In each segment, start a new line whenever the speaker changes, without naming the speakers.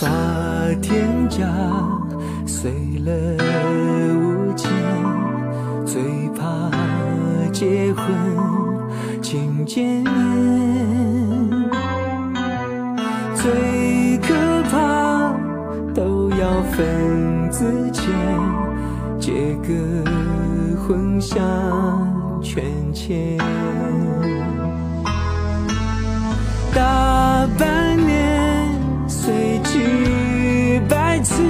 把天价碎了无情，最怕结婚请见面，要分字钱，借个婚相劝钱，大半年随几百次，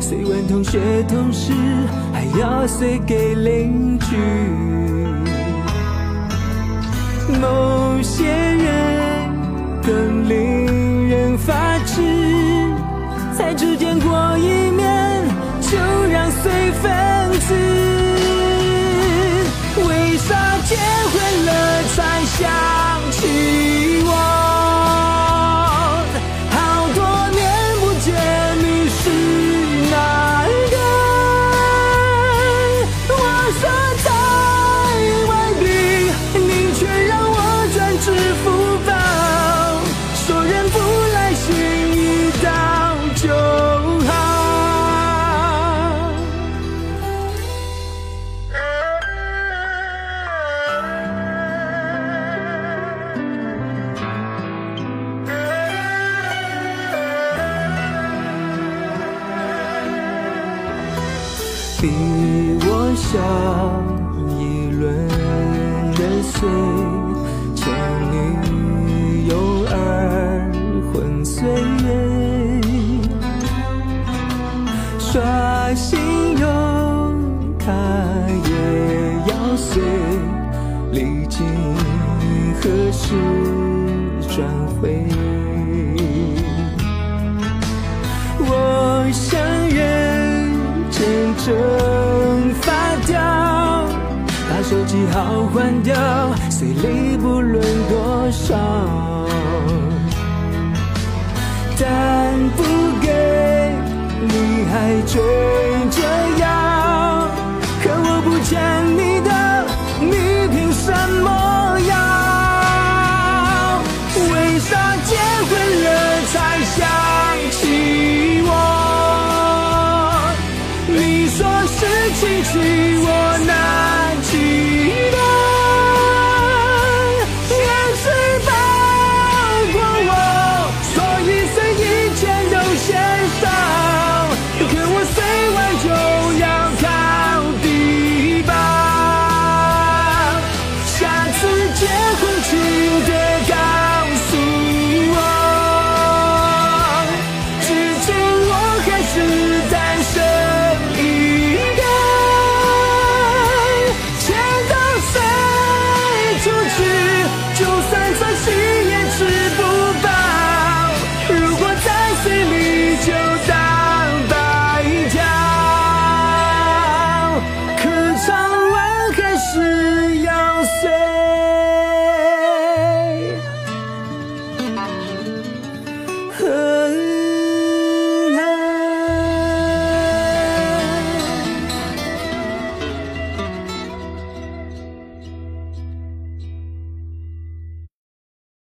随问同学同事，还要随给邻居。只见过一面就让随分比我小一轮人岁，前女友二婚岁，刷信用卡也要碎，历经何时转回？手机号换掉，随礼不论多少，但不给你还追着要，可我不欠你